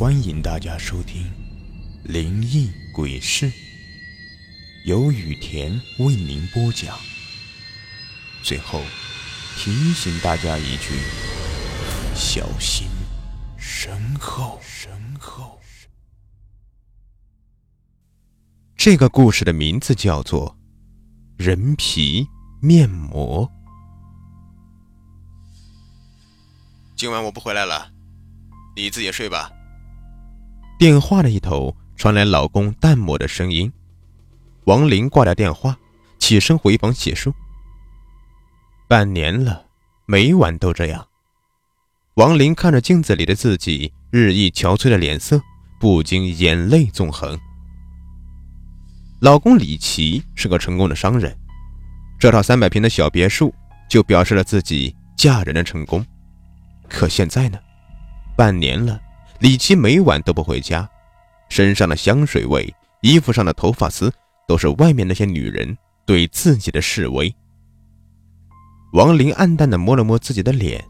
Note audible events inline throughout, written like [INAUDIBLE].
欢迎大家收听《灵异鬼事》，由雨田为您播讲。最后提醒大家一句：小心身后。身后。这个故事的名字叫做《人皮面膜》。今晚我不回来了，你自己睡吧。电话的一头传来老公淡漠的声音。王林挂掉电话，起身回房洗漱。半年了，每晚都这样。王林看着镜子里的自己日益憔悴的脸色，不禁眼泪纵横。老公李奇是个成功的商人，这套三百平的小别墅就表示了自己嫁人的成功。可现在呢？半年了。李琦每晚都不回家，身上的香水味、衣服上的头发丝，都是外面那些女人对自己的示威。王林暗淡的摸了摸自己的脸，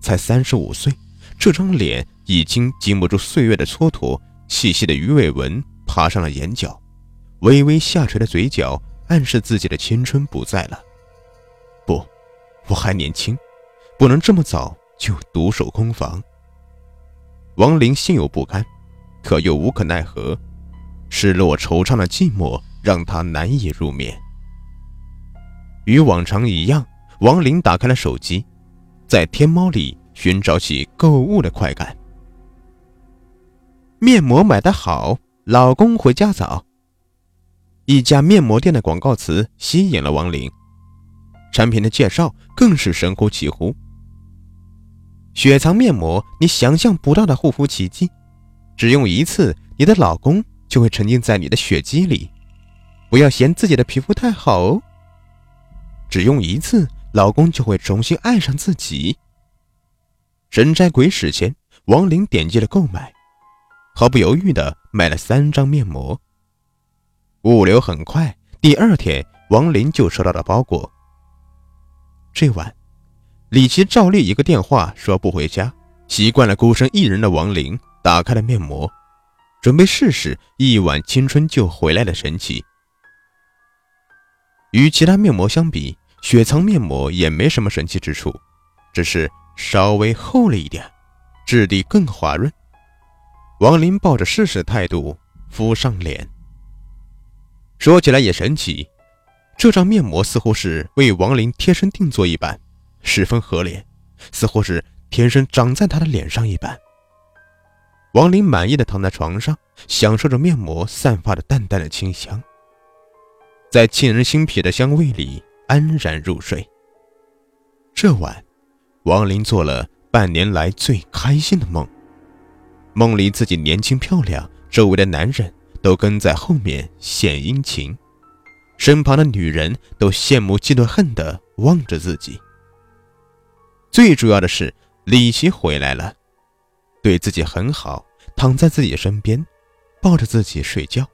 才三十五岁，这张脸已经经不住岁月的蹉跎，细细的鱼尾纹爬上了眼角，微微下垂的嘴角暗示自己的青春不在了。不，我还年轻，不能这么早就独守空房。王林心有不甘，可又无可奈何，失落惆怅的寂寞让他难以入眠。与往常一样，王林打开了手机，在天猫里寻找起购物的快感。面膜买的好，老公回家早。一家面膜店的广告词吸引了王林，产品的介绍更是神乎其乎。雪藏面膜，你想象不到的护肤奇迹，只用一次，你的老公就会沉浸在你的血肌里。不要嫌自己的皮肤太好哦，只用一次，老公就会重新爱上自己。神差鬼使前，王林点击了购买，毫不犹豫的买了三张面膜。物流很快，第二天王林就收到了包裹。这晚。李琦照例一个电话说不回家，习惯了孤身一人的王林打开了面膜，准备试试一晚青春就回来的神奇。与其他面膜相比，雪藏面膜也没什么神奇之处，只是稍微厚了一点，质地更滑润。王林抱着试试的态度敷上脸。说起来也神奇，这张面膜似乎是为王林贴身定做一般。十分合脸，似乎是天生长在他的脸上一般。王林满意的躺在床上，享受着面膜散发的淡淡的清香，在沁人心脾的香味里安然入睡。这晚，王林做了半年来最开心的梦，梦里自己年轻漂亮，周围的男人都跟在后面献殷勤，身旁的女人都羡慕嫉妒恨的望着自己。最主要的是，李琦回来了，对自己很好，躺在自己身边，抱着自己睡觉，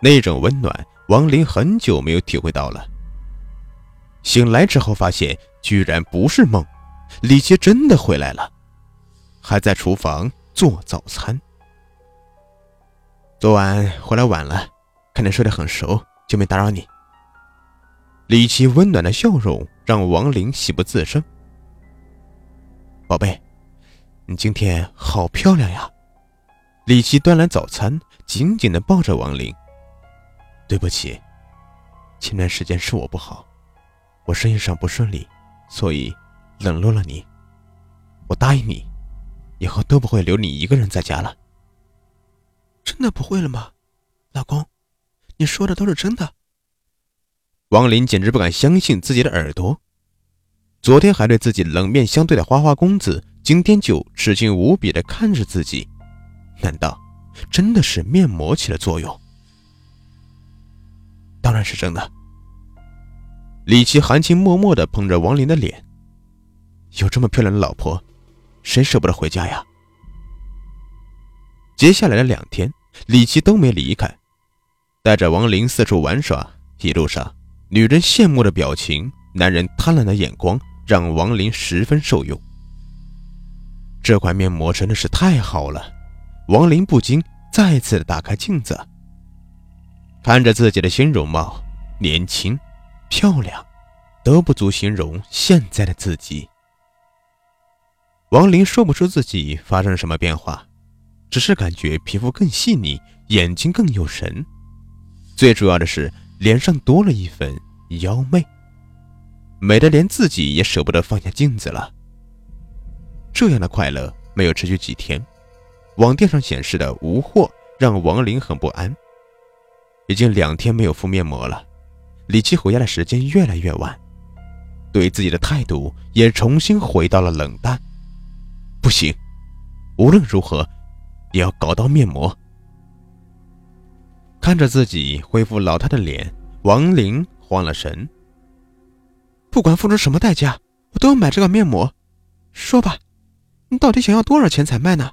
那种温暖，王林很久没有体会到了。醒来之后，发现居然不是梦，李琦真的回来了，还在厨房做早餐。昨晚回来晚了，看你睡得很熟，就没打扰你。李琦温暖的笑容让王林喜不自胜。宝贝，你今天好漂亮呀！李琦端来早餐，紧紧的抱着王林。对不起，前段时间是我不好，我生意上不顺利，所以冷落了你。我答应你，以后都不会留你一个人在家了。真的不会了吗，老公？你说的都是真的？王林简直不敢相信自己的耳朵。昨天还对自己冷面相对的花花公子，今天就吃惊无比的看着自己，难道真的是面膜起了作用？当然是真的。李琦含情脉脉的捧着王林的脸，有这么漂亮的老婆，谁舍不得回家呀？接下来的两天，李琦都没离开，带着王林四处玩耍，一路上女人羡慕的表情，男人贪婪的眼光。让王林十分受用。这款面膜真的是太好了，王林不禁再次打开镜子，看着自己的新容貌，年轻、漂亮，都不足形容现在的自己。王林说不出自己发生了什么变化，只是感觉皮肤更细腻，眼睛更有神，最主要的是脸上多了一份妖媚，美的连自己也舍不得放下镜子了。这样的快乐没有持续几天，网店上显示的无货让王林很不安。已经两天没有敷面膜了，离其回家的时间越来越晚，对自己的态度也重新回到了冷淡。不行，无论如何也要搞到面膜。看着自己恢复老态的脸，王林慌了神。不管付出什么代价，我都要买这个面膜。说吧，你到底想要多少钱才卖呢？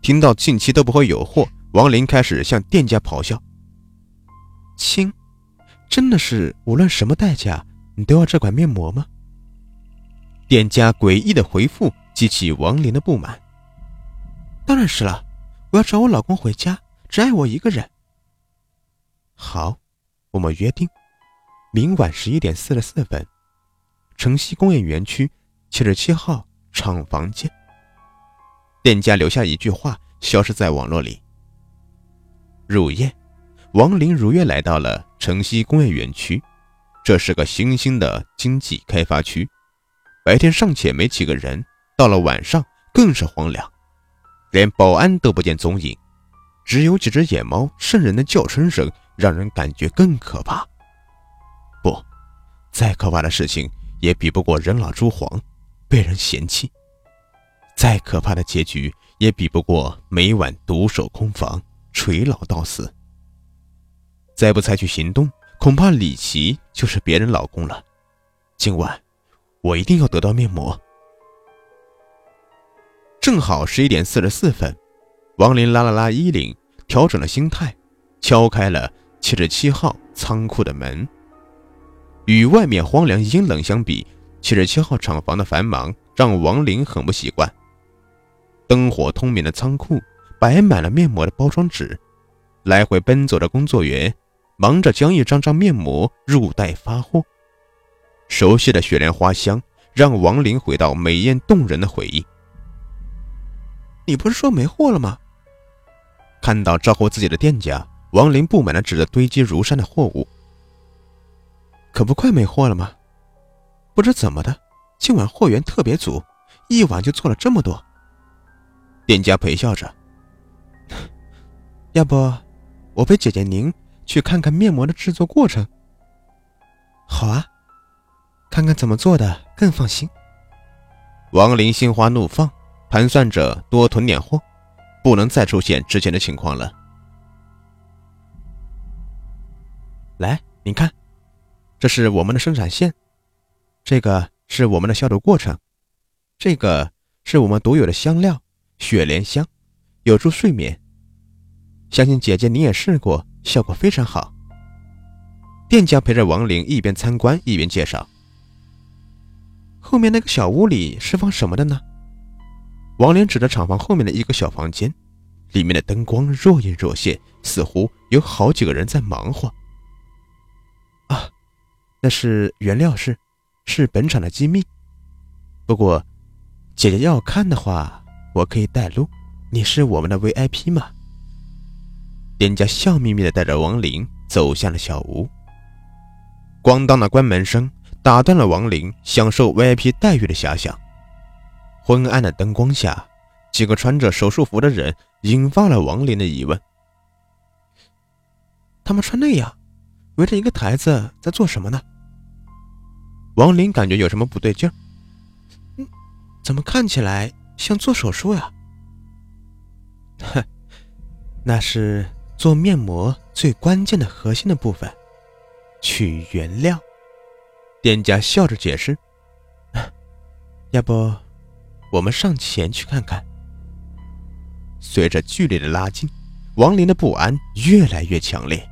听到近期都不会有货，王林开始向店家咆哮：“亲，真的是无论什么代价，你都要这款面膜吗？”店家诡异的回复。激起王林的不满。当然是了，我要找我老公回家，只爱我一个人。好，我们约定，明晚十一点四十四分，城西工业园区七十七号厂房见。店家留下一句话，消失在网络里。入夜，王林如约来到了城西工业园区，这是个新兴的经济开发区，白天尚且没几个人。到了晚上更是荒凉，连保安都不见踪影，只有几只野猫渗人的叫声声，让人感觉更可怕。再可怕的事情也比不过人老珠黄，被人嫌弃；再可怕的结局也比不过每晚独守空房，垂老到死。再不采取行动，恐怕李琦就是别人老公了。今晚，我一定要得到面膜。正好十一点四十四分，王林拉了拉衣领，调整了心态，敲开了七十七号仓库的门。与外面荒凉阴冷相比，七十七号厂房的繁忙让王林很不习惯。灯火通明的仓库摆满了面膜的包装纸，来回奔走的工作员忙着将一张张面膜入袋发货。熟悉的雪莲花香让王林回到美艳动人的回忆。你不是说没货了吗？看到招呼自己的店家，王林不满地指着堆积如山的货物：“可不快没货了吗？不知怎么的，今晚货源特别足，一晚就做了这么多。”店家陪笑着：“要不我陪姐姐您去看看面膜的制作过程？”“好啊，看看怎么做的更放心。”王林心花怒放。盘算着多囤点货，不能再出现之前的情况了。来，您看，这是我们的生产线，这个是我们的消毒过程，这个是我们独有的香料雪莲香，有助睡眠。相信姐姐你也试过，效果非常好。店家陪着王玲一边参观一边介绍。后面那个小屋里是放什么的呢？王林指着厂房后面的一个小房间，里面的灯光若隐若现，似乎有好几个人在忙活。啊，那是原料室，是本厂的机密。不过，姐姐要看的话，我可以带路。你是我们的 VIP 嘛？店家笑眯眯地带着王林走向了小屋。咣当的关门声打断了王林享受 VIP 待遇的遐想。昏暗的灯光下，几个穿着手术服的人引发了王林的疑问：他们穿那样，围着一个台子在做什么呢？王林感觉有什么不对劲儿。嗯，怎么看起来像做手术呀？哼，[LAUGHS] 那是做面膜最关键的核心的部分——取原料。店家笑着解释：“ [LAUGHS] 要不……”我们上前去看看。随着距离的拉近，王林的不安越来越强烈，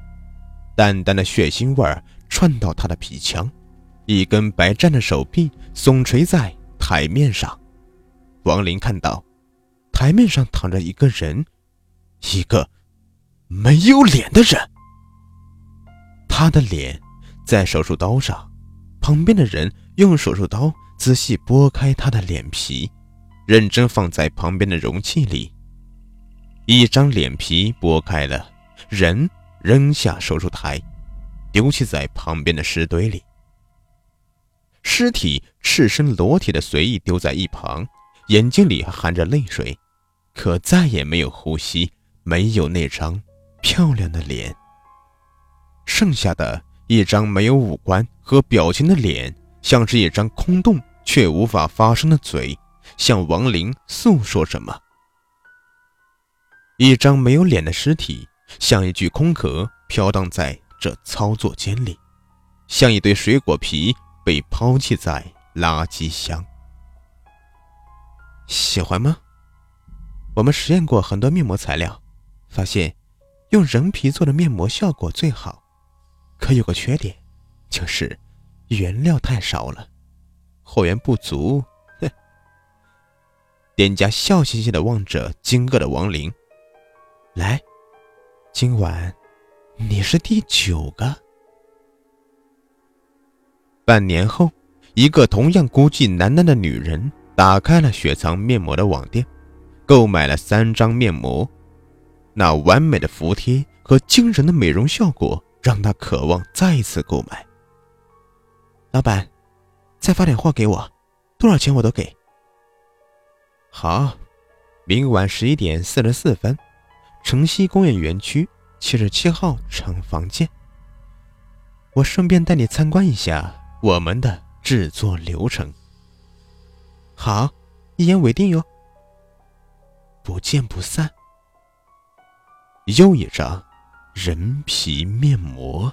淡淡的血腥味儿窜到他的鼻腔，一根白湛的手臂耸垂在台面上。王林看到，台面上躺着一个人，一个没有脸的人。他的脸在手术刀上，旁边的人用手术刀仔细剥开他的脸皮，认真放在旁边的容器里。一张脸皮剥开了，人扔下手术台，丢弃在旁边的尸堆里。尸体赤身裸体的随意丢在一旁，眼睛里含着泪水，可再也没有呼吸，没有那张漂亮的脸。剩下的一张没有五官和表情的脸，像是一张空洞却无法发声的嘴，向亡灵诉说什么。一张没有脸的尸体，像一具空壳飘荡在这操作间里，像一堆水果皮被抛弃在垃圾箱。喜欢吗？我们实验过很多面膜材料，发现用人皮做的面膜效果最好。可有个缺点，就是原料太少了，货源不足。哼！店家笑嘻嘻的望着惊愕的亡灵。来，今晚你是第九个。半年后，一个同样孤寂难耐的女人打开了雪藏面膜的网店，购买了三张面膜。那完美的服帖和惊人的美容效果。让她渴望再次购买。老板，再发点货给我，多少钱我都给。好，明晚十一点四十四分，城西工业园区七十七号厂房见。我顺便带你参观一下我们的制作流程。好，一言为定哟。不见不散。又一张。人皮面膜。